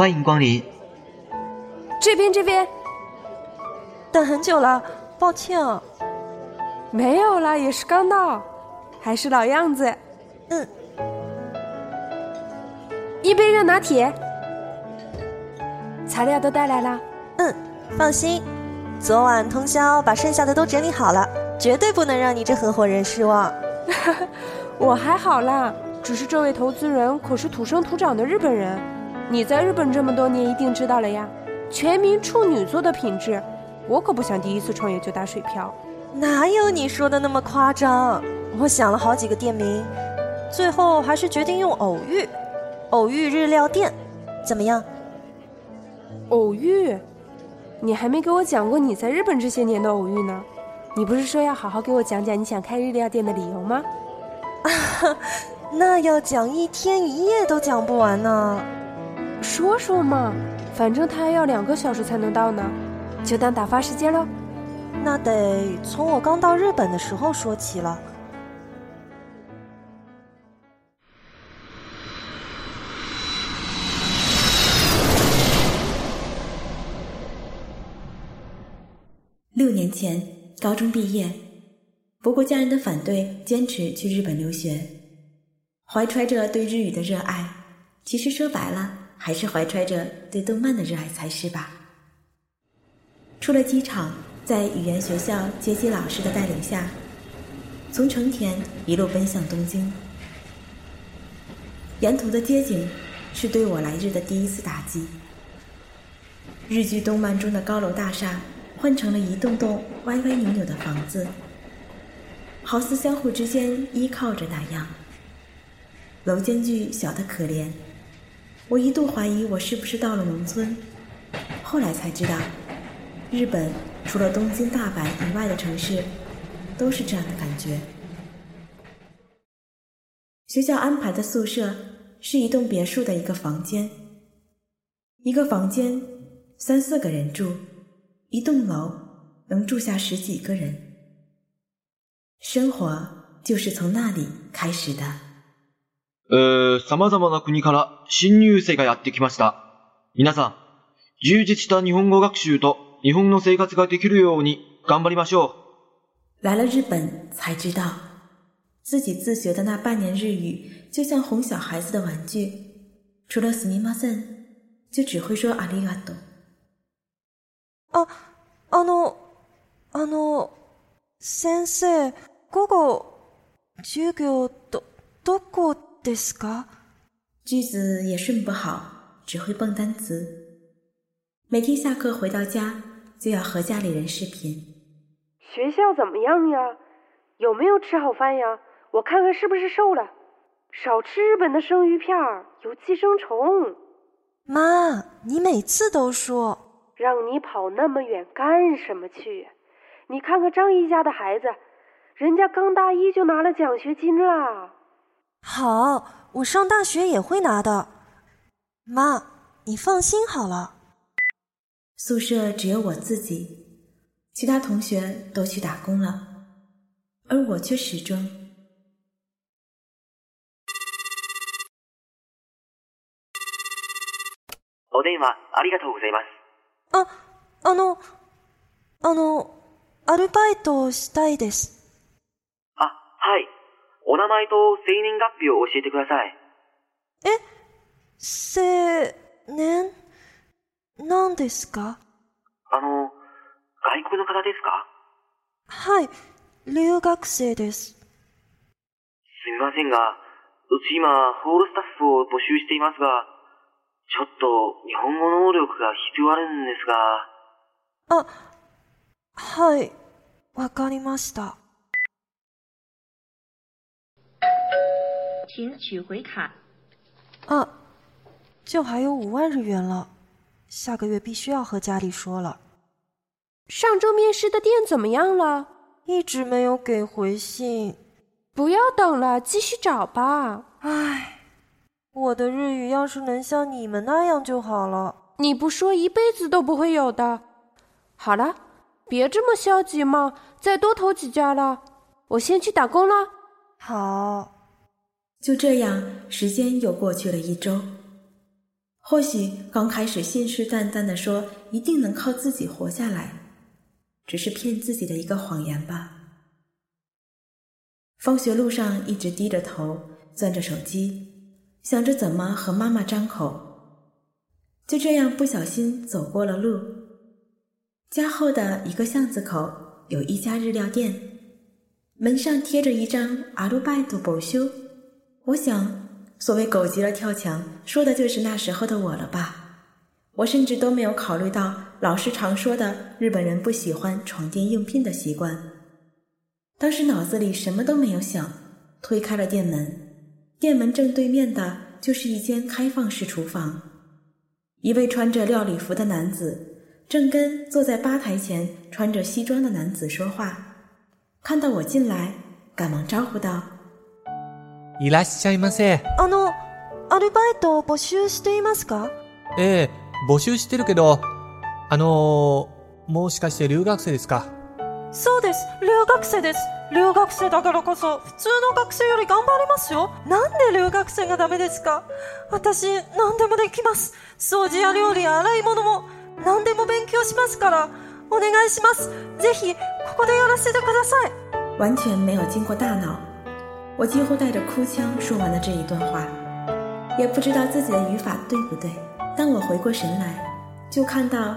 欢迎光临。这边这边等很久了，抱歉啊。没有啦，也是刚到，还是老样子。嗯，一杯热拿铁，材料都带来了。嗯，放心，昨晚通宵把剩下的都整理好了，绝对不能让你这合伙人失望。我还好啦，只是这位投资人可是土生土长的日本人，你在日本这么多年一定知道了呀。全民处女座的品质，我可不想第一次创业就打水漂。哪有你说的那么夸张？我想了好几个店名，最后还是决定用偶遇，偶遇日料店，怎么样？偶遇？你还没给我讲过你在日本这些年的偶遇呢。你不是说要好好给我讲讲你想开日料店的理由吗？那要讲一天一夜都讲不完呢。说说嘛，反正他要两个小时才能到呢，就当打发时间了。那得从我刚到日本的时候说起了。六年前高中毕业，不顾家人的反对，坚持去日本留学，怀揣着对日语的热爱，其实说白了，还是怀揣着对动漫的热爱才是吧。出了机场，在语言学校接机老师的带领下，从成田一路奔向东京。沿途的街景是对我来日的第一次打击。日剧、动漫中的高楼大厦换成了一栋栋歪歪扭扭的房子，好似相互之间依靠着那样。楼间距小得可怜，我一度怀疑我是不是到了农村，后来才知道，日本除了东京、大阪以外的城市，都是这样的感觉。学校安排的宿舍是一栋别墅的一个房间，一个房间三四个人住，一栋楼能住下十几个人。生活就是从那里开始的。えー、様々な国から新入生がやってきました。皆さん、充実した日本語学習と日本の生活ができるように頑張りましょ来了日本才知道，自己自学的那半年日语就像哄小孩子的玩具，除了すみません，就只会说ありがとう。あ、あの、あの、先生、午後、授業ど、どこですか句子也顺不好，只会蹦单词。每天下课回到家就要和家里人视频。学校怎么样呀？有没有吃好饭呀？我看看是不是瘦了。少吃日本的生鱼片儿，有寄生虫。妈，你每次都说，让你跑那么远干什么去？你看看张姨家的孩子，人家刚大一就拿了奖学金啦。 好，我上大学也会拿的。妈，你放心好了。宿舍只有我自己，其他同学都去打工了，而我却始终。お電話ありがとうございます。あ、あの、あの、アルバイトしたいです。あ、はい。 お名前と生年月日を教えてください。青年？なんですか？あの、外国の方ですか？はい、留学生です。すみませんが、うち今、ホールスタッフを募集していますが、ちょっと日本語能力が必要あるんですが、あ、はい、わかりました。请取回卡。啊，就还有五万日元了，下个月必须要和家里说了。上周面试的店怎么样了？一直没有给回信，不要等了，继续找吧。唉，我的日语要是能像你们那样就好了。你不说一辈子都不会有的。好了，别这么消极嘛，再多投几家了。我先去打工了。好，就这样，时间又过去了一周。或许刚开始信誓旦旦的说一定能靠自己活下来，只是骗自己的一个谎言吧。放学路上一直低着头，攥着手机，想着怎么和妈妈张口。就这样不小心走过了路。家后的一个巷子口有一家日料店，门上贴着一张阿鲁拜多保修。我想，所谓狗急了跳墙，说的就是那时候的我了吧。我甚至都没有考虑到老师常说的日本人不喜欢闯进应聘的习惯。当时脑子里什么都没有想，推开了店门，店门正对面的就是一间开放式厨房。一位穿着料理服的男子正跟坐在吧台前穿着西装的男子说话，看到我进来，赶忙招呼道。いらっしゃいませ。あの、アルバイトを募集していますか？ええ、募集してるけど、あのー、もしかして留学生ですか？そうです。留学生です。留学生だからこそ、普通の学生より頑張りますよ。なんで留学生がダメですか？私、何でもできます。掃除や料理や洗い物も、何でも勉強しますから。お願いします。ぜひ、ここでやらせてください。完全没有经过大脑，我几乎带着哭腔说完了这一段话，也不知道自己的语法对不对。当我回过神来，就看到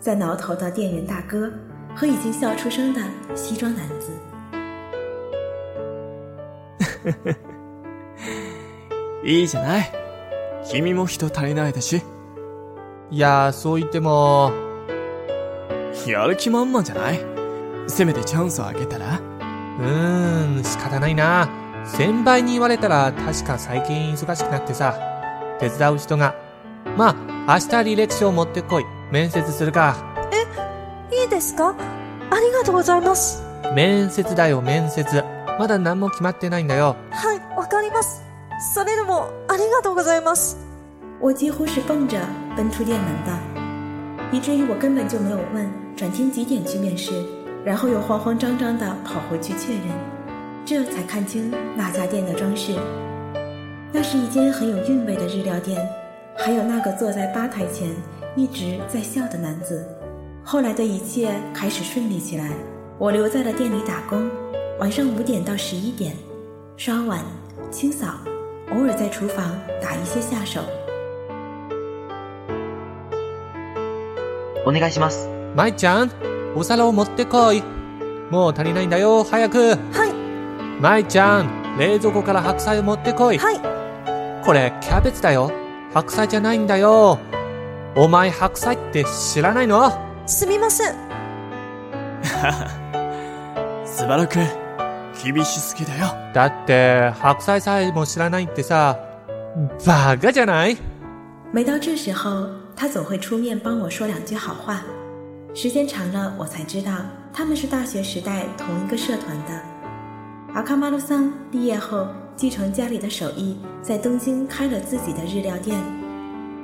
在挠头的店员大哥和已经笑出声的西装男子。いいじゃない。君も人足りないだし。いやー、そう言っても、やる気満々じゃないせめてチャンスをあげたらうーん、仕方ないな。 先輩に言われたら確か最近忙しくなってさ、手伝う人が。まあ、明日履歴書を持ってこい。面接するか。いいですか？ありがとうございます。面接だよ、面接。まだ何も決まってないんだよ。はい、わかります。それでも、ありがとうございます。我几乎是蹦着奔出店门的，以至于我根本就没有问转天几点去面试，然后又慌慌张张地跑回去确认，这才看清那家店的装饰。那是一间很有韵味的日料店，还有那个坐在吧台前一直在笑的男子。后来的一切开始顺利起来，我留在了店里打工，晚上五点到十一点，刷碗、清扫，偶尔在厨房打一些下手。お願いします。舞ちゃん、お皿を持ってこい。もう足りないんだよ、早く。はい、 舞ちゃん、冷蔵庫から白菜を持ってこい。はい、これ、キャベツだよ。白菜じゃないんだよ。お前白菜って知らないの？すみません。スバルくん、厳しすぎだよ。だって、白菜さえも知らないってさ、バカじゃない？每到这时候，他总会出面帮我说两句好话。时间长了，我才知道他们是大学时代同一个社团的。阿卡马鲁桑毕业后继承家里的手艺，在东京开了自己的日料店。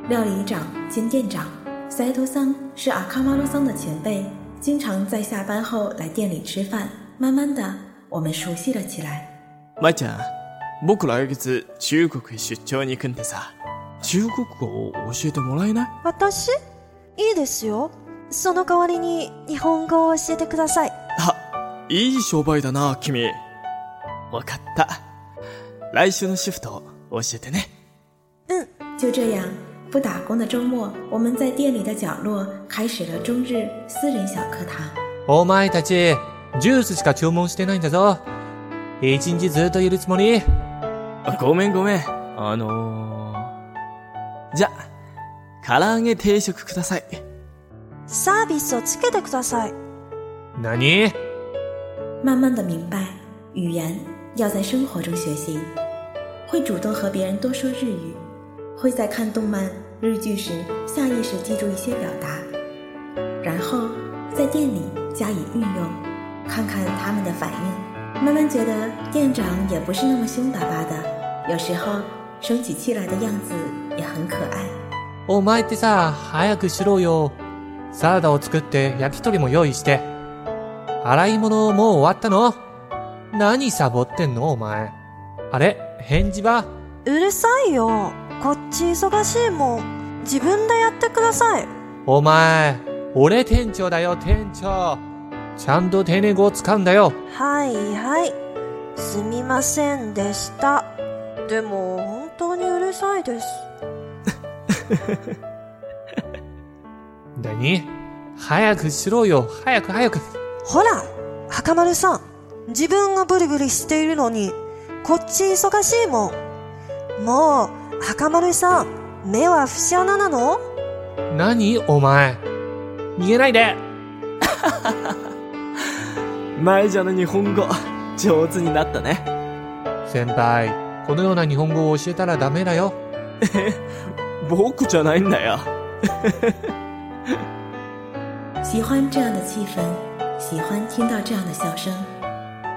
料理长兼店长塞头桑是阿卡马鲁桑的前辈，经常在下班后来店里吃饭。慢慢的，我们熟悉了起来。舞ちゃん、僕来月中国へ出張に行くんでさ、中国語を教えてもらえない私いいですよ。その代わりに日本語を教えてください。あ、いい商売だな、君。 わかった。来週のシフト教えてね。嗯，就这样，不打工的周末，我们在店里的角落开始了中日私人小课堂。お前たち、ジュースしか注文してないんだぞ。一日ずっといるつもり？あごめんごめん。あのー、じゃ、唐揚げ定食ください。サービスをつけてください。何？慢慢的明白，语言要在生活中学习，会主动和别人多说日语，会在看动漫、日剧时下意识记住一些表达，然后在店里加以运用，看看他们的反应，慢慢觉得店长也不是那么凶巴巴的，有时候生起气来的样子也很可爱。お前ってさ、早くしろよ。サラダを作って焼き鳥も用意して。洗い物もう終わったの 何サボってんのお前。あれ返事は？うるさいよ。こっち忙しいもん。自分でやってください。お前、俺店長だよ店長。ちゃんと丁寧語を使うんだよ。はいはい。すみませんでした。でも、本当にうるさいです。何？早くしろよ。早く早く。ほら、赤丸さん。自分がブリブリしているのに、こっち忙しいもん。もう、赤丸さん、目は節穴なの？何お前？逃げないで。前じゃの日本語、上手になったね。先輩、このような日本語を教えたらダメだよ。僕じゃないんだよ。喜欢这样的气氛，喜欢听到这样的笑声，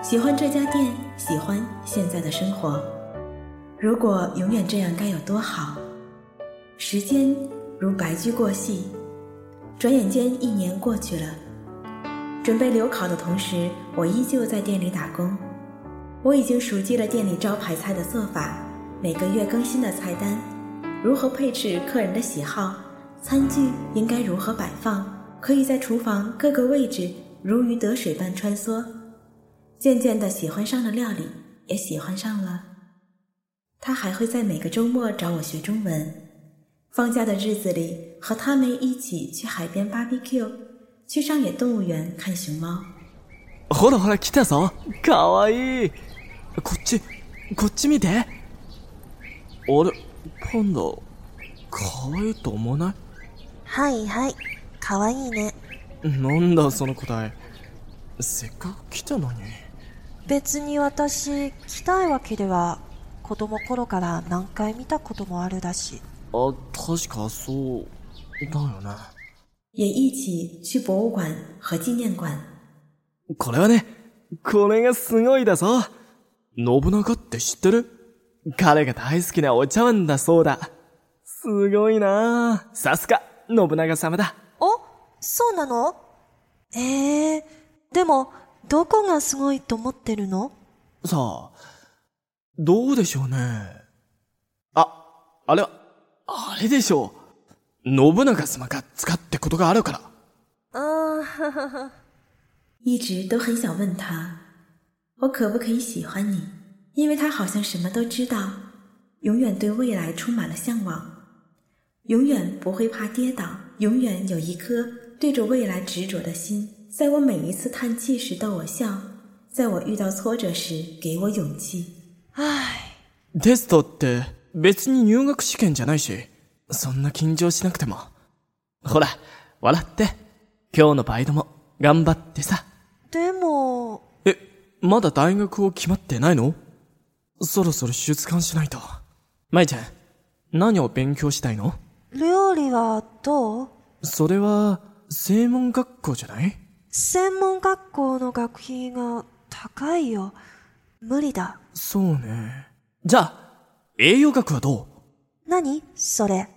喜欢这家店，喜欢现在的生活。如果永远这样该有多好！时间如白驹过隙，转眼间一年过去了。准备留考的同时，我依旧在店里打工。我已经熟记了店里招牌菜的做法，每个月更新的菜单，如何配置客人的喜好，餐具应该如何摆放。可以在厨房各个位置如鱼得水般穿梭，渐渐的喜欢上了料理，也喜欢上了。他还会在每个周末找我学中文，放假的日子里和他们一起去海边 barbecue，去上野动物园看熊猫。ほらほら来たぞ。かわいい。こっち、こっち見て。あれ、パンダ、かわいいと思わないはいはい。かわいいね。なんだその答え。せっかく来たのに。 別に私、来たいわけでは、子供頃から何回見たこともあるだし。あ、確かそう、だよね。也一起去博物馆和纪念館。これはね、これがすごいだぞ。信長って知ってる？彼が大好きなお茶碗だそうだ。すごいなあさすが、信長様だ。おそうなの？ええでも、どこがすごいと思ってるの？さあ、どうでしょうね。あ、あれは、あれでしょう。信長様が使ってことがあるから。あーははは。一直都很想问他，我可不可以喜欢你？因为他好像什么都知道，永远对未来充满了向往，永远不会怕跌倒，永远有一颗对着未来执着的心。在我每一次叹气时逗我笑，在我遇到挫折时给我勇气。唉。テストって別に入学試験じゃないし、そんな緊張しなくても。ほら、笑って。今日のバイトも頑張ってさ。でも、え、まだ大学を決まってないの？そろそろ出願しないと。舞ちゃん、何を勉強したいの？料理はどう？それは、専門学校じゃない？専門学校の学費が高いよ。無理だ。そうね。じゃあ、栄養学はど何？それ。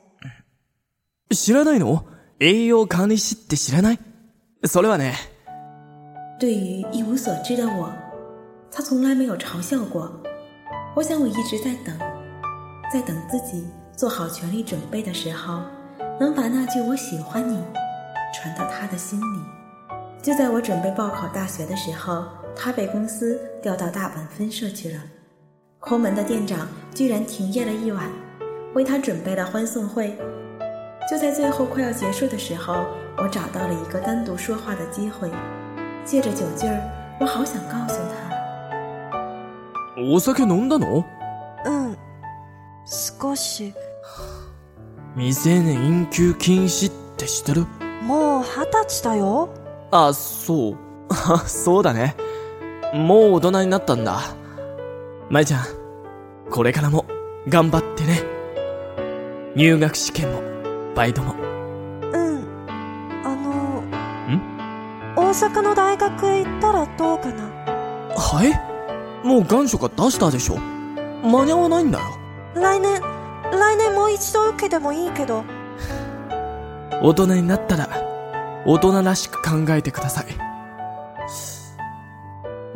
う知らないの？栄養管理士って知らない？それはね、对于一无所知的我，他从来没有嘲笑过。我想我一直在等，在等自己做好全力准备的时候，能把那句“我喜欢你”传到他的心里。就在我准备报考大学的时候，他被公司调到大阪分社去了。抠门的店长居然停业了一晚，为他准备了欢送会。就在最后快要结束的时候，我找到了一个单独说话的机会。借着酒劲儿，我好想告诉他，お酒飲んだのうん。少し。未成年飲酒禁止って知ってる もう二十歳だよ。 あ、そう。あ そうだね。もう大人になったんだ。舞ちゃん、これからも頑張ってね。入学試験も、バイトも。うん。あの、大阪の大学へ行ったらどうかな？はい？もう願書が出したでしょ？間に合わないんだよ。来年、来年もう一度受けてもいいけど、大人になったら、大人らしく考えてください。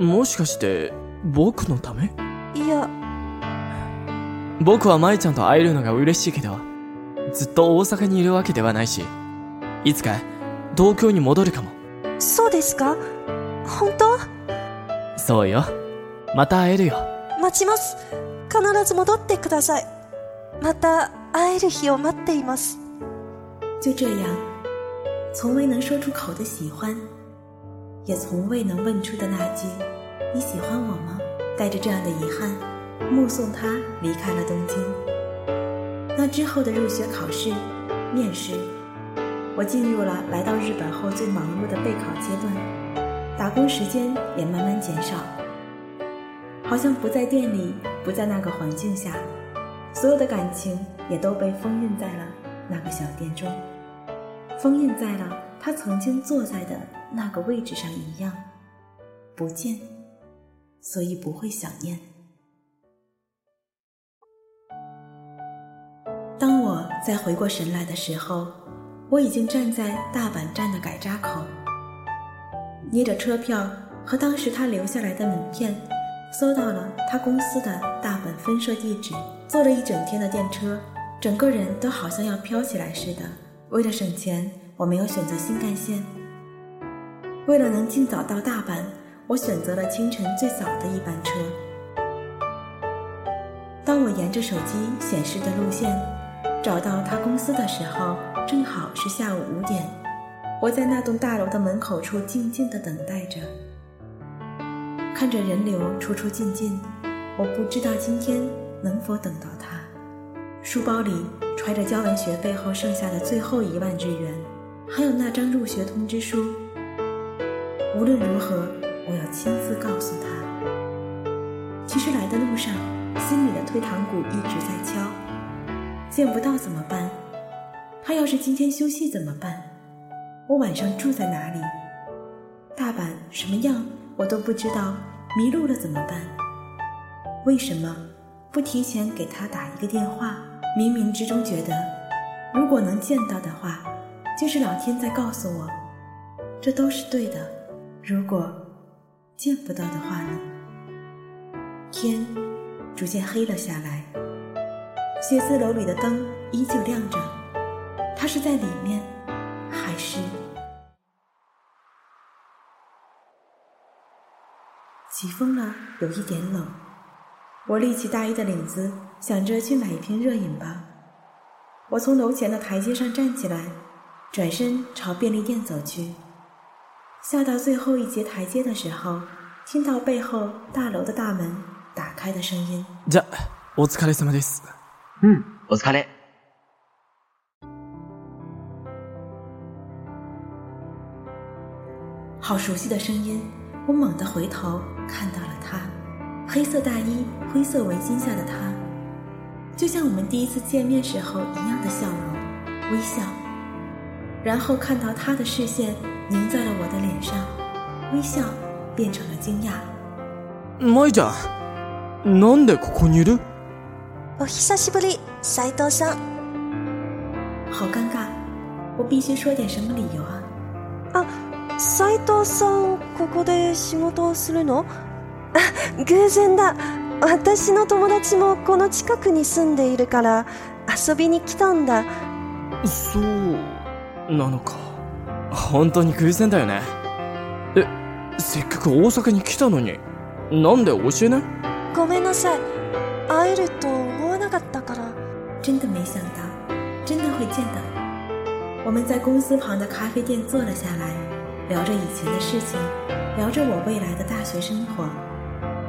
もしかして、僕のため？いや、僕は舞ちゃんと会えるのが嬉しいけど、ずっと大阪にいるわけではないし、いつか東京に戻るかも。そうですか？本当？そうよ。また会えるよ。待ちます。必ず戻ってください。また会える日を待っています。就这样，从未能说出口的喜欢，也从未能问出的那句“你喜欢我吗”，带着这样的遗憾，目送他离开了东京。那之后的入学考试、面试，我进入了来到日本后最忙碌的备考阶段，打工时间也慢慢减少，好像不在店里，不在那个环境下，所有的感情也都被封印在了那个小店中。封印在了他曾经坐在的那个位置上一样，不见，所以不会想念。当我再回过神来的时候，我已经站在大阪站的改札口，捏着车票和当时他留下来的名片，搜到了他公司的大阪分社地址，坐了一整天的电车，整个人都好像要飘起来似的。为了省钱，我没有选择新干线。为了能尽早到大阪，我选择了清晨最早的一班车。当我沿着手机显示的路线找到他公司的时候，正好是下午五点。我在那栋大楼的门口处静静地等待着，看着人流出出进进。我不知道今天能否等到他。书包里揣着交完学费后剩下的最后一万日元，还有那张入学通知书。无论如何，我要亲自告诉他。其实来的路上，心里的退堂鼓一直在敲。见不到怎么办？他要是今天休息怎么办？我晚上住在哪里？大阪什么样我都不知道，迷路了怎么办？为什么不提前给他打一个电话？冥冥之中觉得，如果能见到的话，就是老天在告诉我，这都是对的。如果见不到的话呢？天逐渐黑了下来，写字楼里的灯依旧亮着。他是在里面，还是？起风了，有一点冷。我立起大衣的领子，想着去买一瓶热饮吧。我从楼前的台阶上站起来，转身朝便利店走去。下到最后一节台阶的时候，听到背后大楼的大门打开的声音。じゃ、お疲れ様です。うん、お疲れ。好熟悉的声音！我猛地回头，看到了他， 黑色大衣、灰色围巾下的他，就像我们第一次见面时候一样的笑容、微笑。然后看到他的视线凝在了我的脸上，微笑变成了惊讶。舞ちゃん、なんでここにいるお久しぶり、斉藤さん。好尴尬，我必须说点什么理由啊！あ、斉藤さん、ここで仕事をするの あ、偶然だ。私の友達もこの近くに住んでいるから遊びに来たんだ。そう、なのか。本当に偶然だよね。え、せっかく大阪に来たのに、なんで教えない？ごめんなさい。会えると思わなかったから。真的没想到，真的会见到。我们在公司旁的咖啡店坐了下来，聊着以前的事情，聊着我未来的大学生活。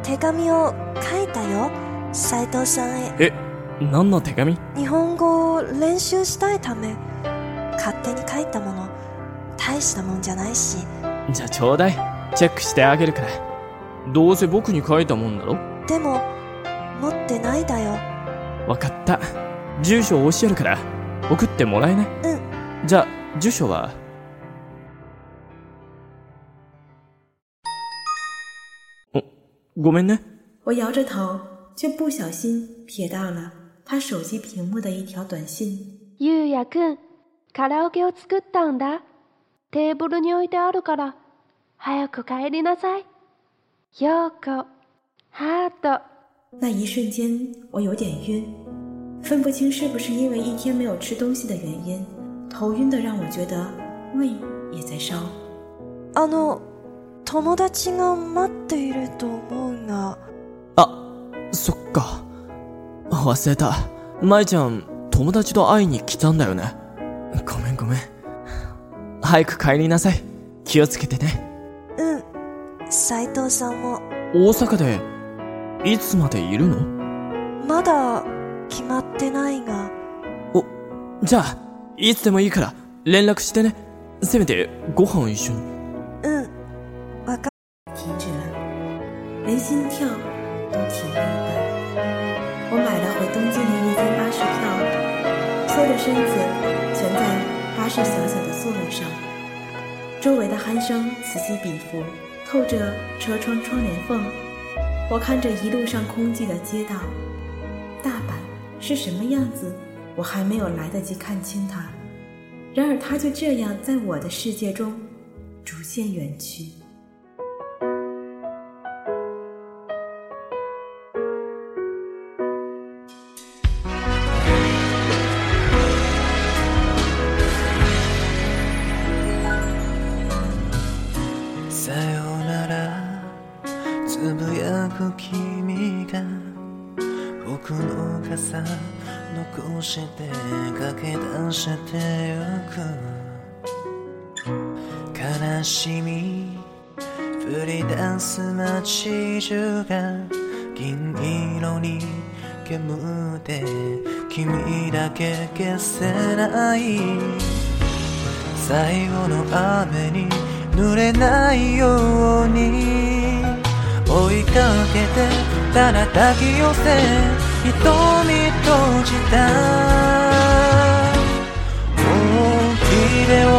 手紙を書いたよ。斉藤さんへ。え、何の手紙？日本語を練習したいため、勝手に書いたもの。大したもんじゃないしじゃあちょうだい。チェックしてあげるから。どうせ僕に書いたもんだろ？でも持ってないだよわかった。住所を教えるから、送ってもらえない？うんじゃあ、住所は？ごめんね。我摇着头，却不小心瞥到了他手机屏幕的一条短信。ゆうやくん、カラオケを作ったんだ。テーブルに置いてあるから、早く帰りなさい。ようこ、ハート。那一瞬间，我有点晕，分不清是不是因为一天没有吃东西的原因，头晕的让我觉得胃也在烧。あの 友達が待っていると思うがあ、そっか。忘れた。舞ちゃん、友達と会いに来たんだよね。ごめんごめん。早く帰りなさい。気をつけてね。うん斉藤さんも大阪で、いつまでいるの？まだ決まってないがお、じゃあ、いつでもいいから、連絡してね。せめて、ご飯一緒に。连心跳都停了一半。我买了回东京的夜间巴士票，缩着身子蜷在巴士小小的座位上，周围的鼾声此起彼伏，透着车窗窗帘缝。我看着一路上空寂的街道，大阪是什么样子，我还没有来得及看清它，然而它就这样在我的世界中逐渐远去。け消せない最後の雨に濡れないように追いかけてた。だ抱き寄せ瞳閉じた。本気で忘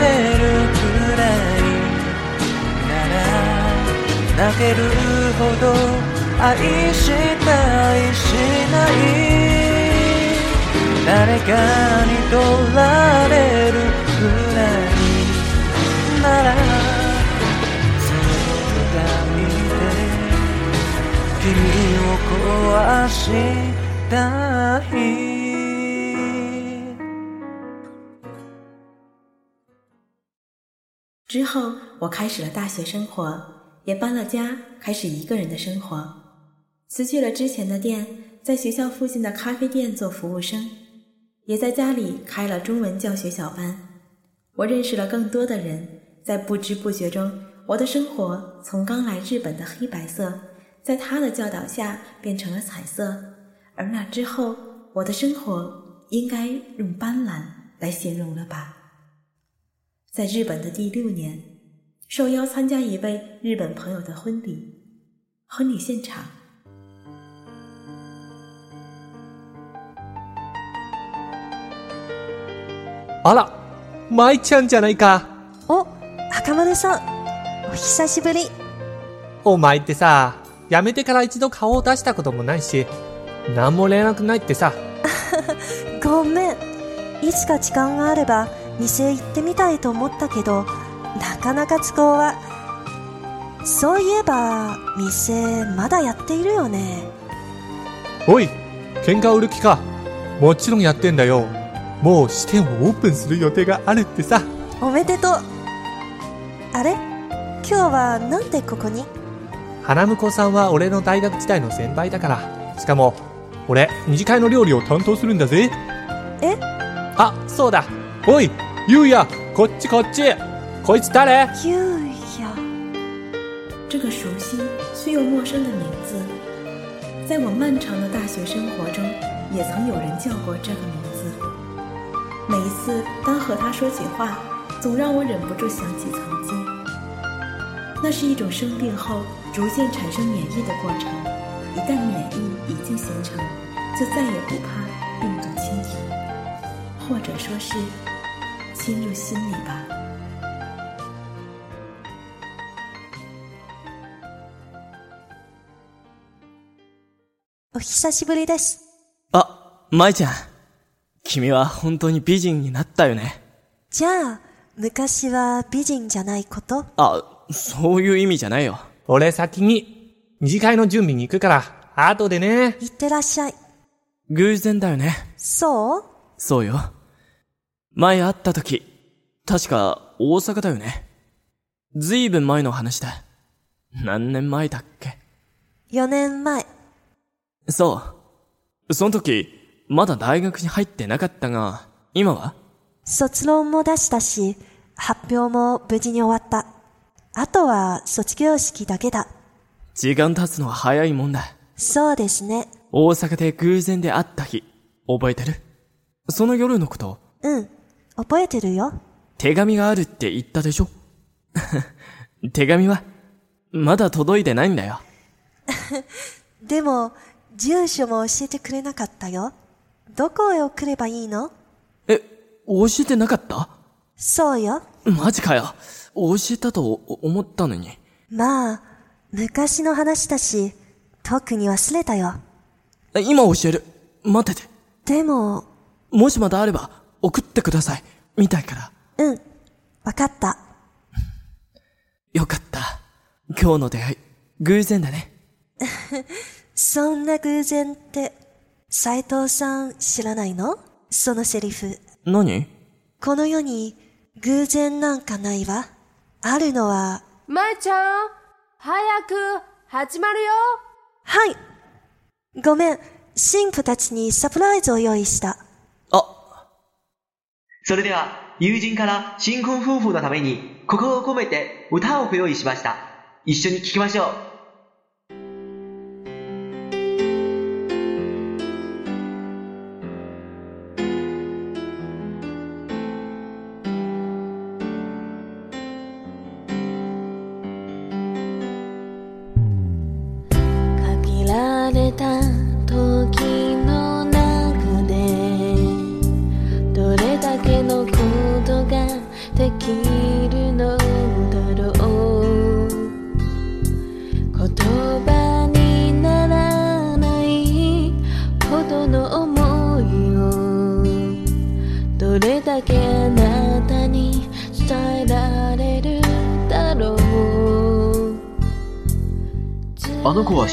れるくらいなら泣けるほど愛した。誰かに取られるくらいならずっと見て君を壊したい之后，我开始了大学生活，也搬了家，开始一个人的生活。辞去了之前的店，在学校附近的咖啡店做服务生， 也在家里开了中文教学小班。我认识了更多的人，在不知不觉中，我的生活从刚来日本的黑白色，在他的教导下变成了彩色。而那之后，我的生活应该用斑斓来形容了吧。在日本的第六年，受邀参加一位日本朋友的婚礼。婚礼现场，あら、舞ちゃんじゃないか。お赤丸さんお久しぶりお前ってさ、辞めてから一度顔を出したこともないし、なんも連絡ないってさ、ごめんいつか時間があれば店行ってみたいと思ったけどなかなか都合はそういえば店まだやっているよねおい、喧嘩売る気か。もちろんやってんだよ。もう支店をオープンする予定があるってさ。おめでとうあれ？今日はなんでここに？花婿さんは俺の大学時代の先輩だから。しかも、俺、二次会の料理を担当するんだぜ。え？あ、そうだ。おい、ゆうや、こっちこっち。こいつ誰？ゆうや这个熟悉却又陌生的名字，在我漫长的大学生活中，也曾有人叫过这个名字。每一次当和他说起话， 总让我忍不住想起曾经。那是一种生病后逐渐产生免疫的过程，一旦免疫已经形成，就再也不怕病毒侵入，或者说是侵入心里吧。お久しぶりです。あ、舞ちゃん。 君は本当に美人になったよね。じゃあ、昔は美人じゃないこと？あ、そういう意味じゃないよ。俺先に、二次会の準備に行くから、後でね。いってらっしゃい。偶然だよね。そう？そうよ。前会った時、確か大阪だよね。ずいぶん前の話だ。何年前だっけ ?4 年前。そう。その時、まだ大学に入ってなかったが、今は？卒論も出したし、発表も無事に終わった。あとは卒業式だけだ。時間経つのは早いもんだ。そうですね。大阪で偶然で会った日、覚えてる？その夜のこと、うん。覚えてるよ。手紙があるって言ったでしょ？手紙は、まだ届いてないんだよ。でも、住所も教えてくれなかったよ。どこへ送ればいいの？え、教えてなかった？そうよ。マジかよ。教えたと思ったのに。まあ、昔の話だし、特に忘れたよ。今教える。待ってて。でも、もしまだあれば、送ってください。みたいから。うん。わかった。よかった。今日の出会い、偶然だね。そんな偶然って、斉藤さん知らないの？そのセリフ。何？この世に偶然なんかないわ。あるのは、舞ちゃん、早く、始まるよ。はい。ごめん、神父たちにサプライズを用意した。あ、それでは、友人から新婚夫婦のために心を込めて歌をご用意しました。一緒に聴きましょう。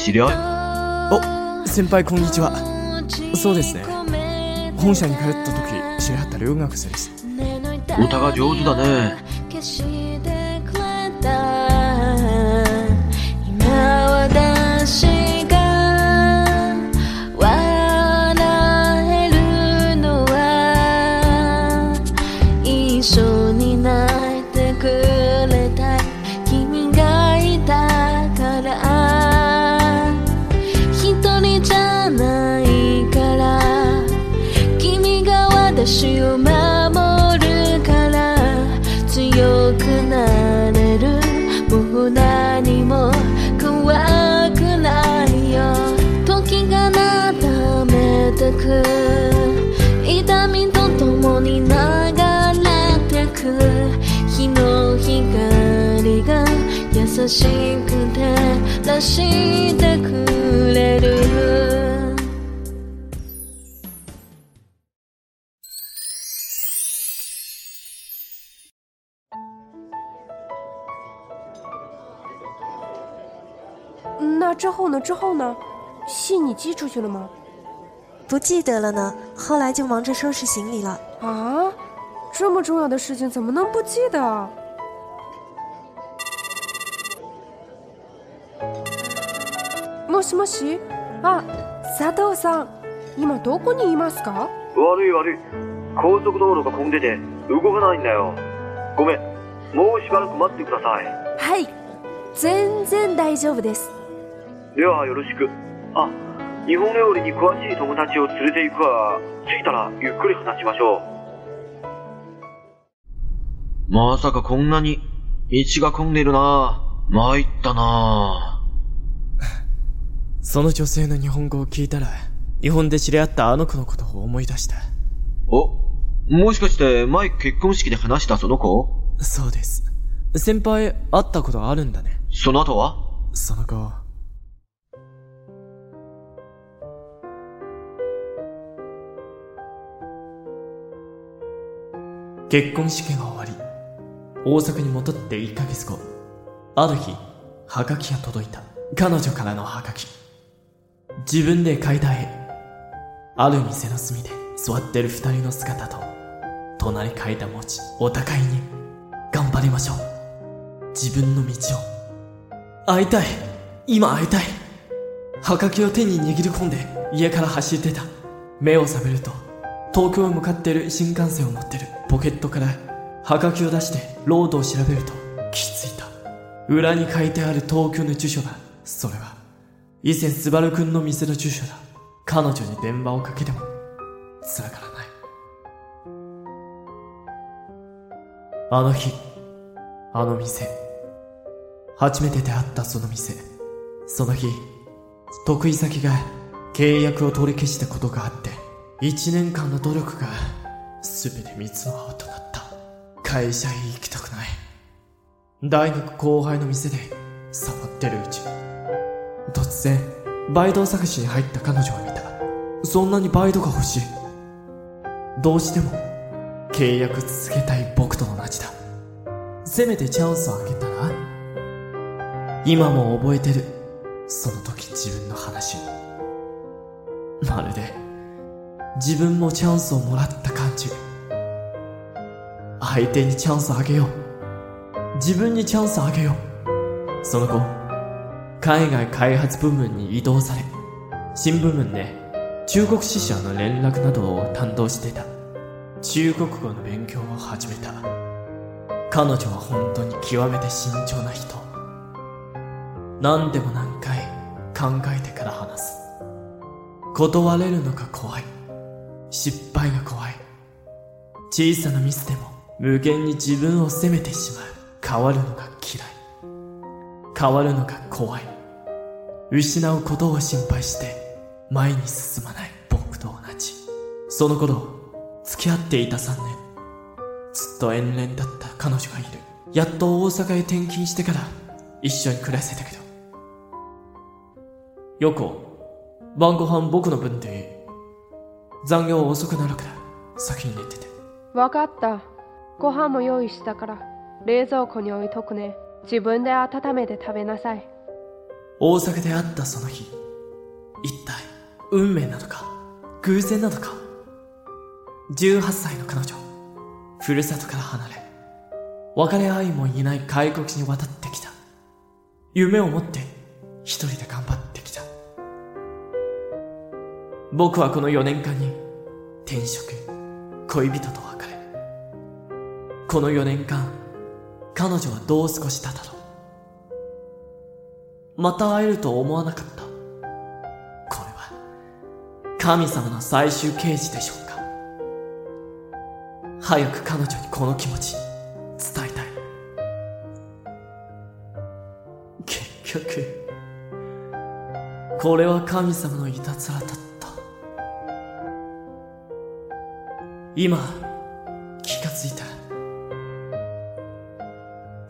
知り合い？お、先輩こんにちは。そうですね。本社に通った時、知り合った留学生です。歌が上手だね。優しく照らしてくれる那之后呢？之后呢？信你寄出去了吗？不记得了呢，后来就忙着收拾行李了。啊，这么重要的事情怎么能不记得？ もしもし？あ、佐藤さん、今どこにいますか？悪い悪い。高速道路が混んでて動かないんだよ。ごめん。もうしばらく待ってください。はい、全然大丈夫です。ではよろしく。あ、日本料理に詳しい友達を連れて行くから、着いたらゆっくり話しましょう。まさかこんなに道が混んでいるな参ったなその女性の日本語を聞いたら、日本で知り合ったあの子のことを思い出した。お、もしかして前結婚式で話したその子？そうです。先輩、会ったことあるんだね。その後は？その後、結婚式が終わり、大阪に戻って1ヶ月後、ある日、ハガキが届いた。彼女からのハガキ。自分で描いた絵。ある店の隅で座ってる二人の姿と、隣書いた文字、お互いに、頑張りましょう。自分の道を。会いたい今会いたいはがきを手に握り込んで家から走ってた目を覚めると東京へ向かってる新幹線を乗ってるポケットからはがきを出してロードを調べると気づいた裏に書いてある東京の住所だそれは以前スバルくんの店の住所だ彼女に電話をかけても繋がらないあの日あの店初めて出会ったその店。その日、得意先が契約を取り消したことがあって、一年間の努力が全て蜜の青となった。会社へ行きたくない。大学後輩の店でサボってるうち。突然、バイト探しに入った彼女を見た。そんなにバイトが欲しい。どうしても契約続けたい僕と同じだ。せめてチャンスをあげたら今も覚えてる。その時自分の話。まるで、自分もチャンスをもらった感じ。相手にチャンスあげよう。自分にチャンスあげよう。その後、海外開発部門に移動され、新部門で中国支社の連絡などを担当してた。中国語の勉強を始めた。彼女は本当に極めて慎重な人。何でも何回考えてから話す。断れるのが怖い。失敗が怖い。小さなミスでも無限に自分を責めてしまう。変わるのが嫌い。変わるのが怖い。失うことを心配して前に進まない僕と同じ。その頃、付き合っていた3年。ずっと遠恋だった彼女がいる。やっと大阪へ転勤してから一緒に暮らせたけど。ヨコ、晩ご飯僕の分でいい。残業遅くなるから先に寝てて。わかった。ご飯も用意したから、冷蔵庫に置いとくね。自分で温めて食べなさい。大阪で会ったその日、一体運命なのか偶然なのか ?18 歳の彼女、ふるさとから離れ、別れ合いもいない外国に渡ってきた。夢を持って一人で頑張ってきた。僕はこの4年間に転職、恋人と別れ。この4年間、彼女はどう過ごしただろう。また会えると思わなかった。これは、神様の最終刑事でしょうか。早く彼女にこの気持ち、伝えたい。結局、これは神様のいたずらだった。今、気がついた。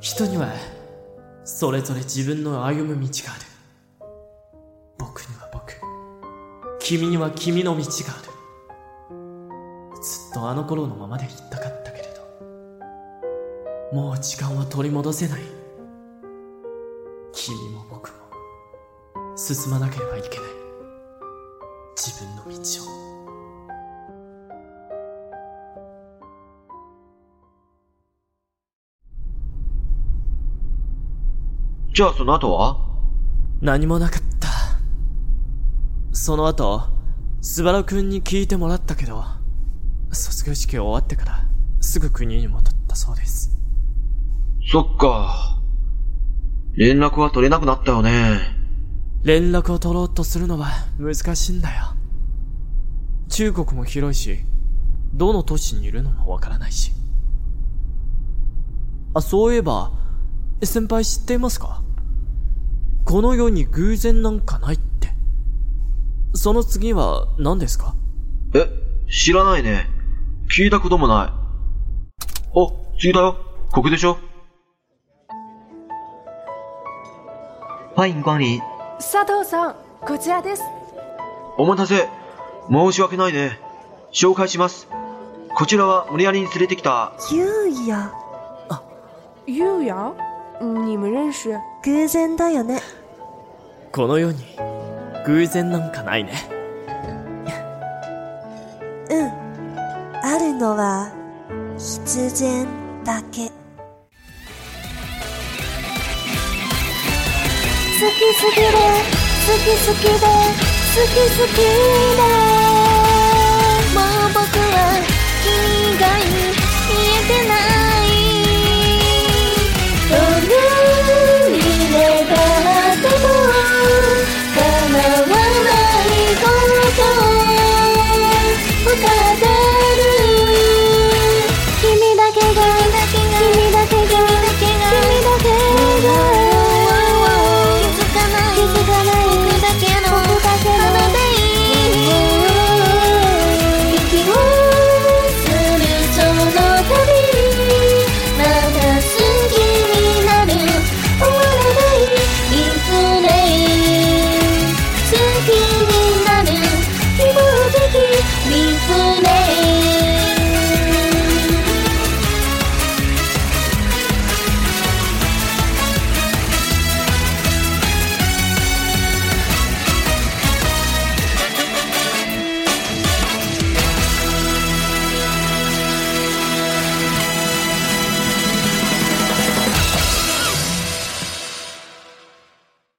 人には、それぞれ自分の歩む道がある。僕には僕、君には君の道がある。ずっとあの頃のままでいったかったけれど、もう時間は取り戻せない。君も僕も、進まなければいけない。自分の道を。じゃあその後は？何もなかった。その後、スバルくんに聞いてもらったけど、卒業式終わってから、すぐ国に戻ったそうです。そっか。連絡は取れなくなったよね。連絡を取ろうとするのは難しいんだよ。中国も広いし、どの都市にいるのもわからないし。あ、そういえば、先輩知っていますか？この世に偶然なんかないって。その次は何ですか？え、知らないね。聞いたこともない。お、次だよ。ここでしょ欢迎光临。佐藤さん、こちらです。お待たせ。申し訳ないね。紹介します。こちらは無理やりに連れてきた、ゆうやゆうや？你们认识偶然だよねこの世に偶然なんかないね。うんあるのは必然だけ好き好きで好き好きで好き好きで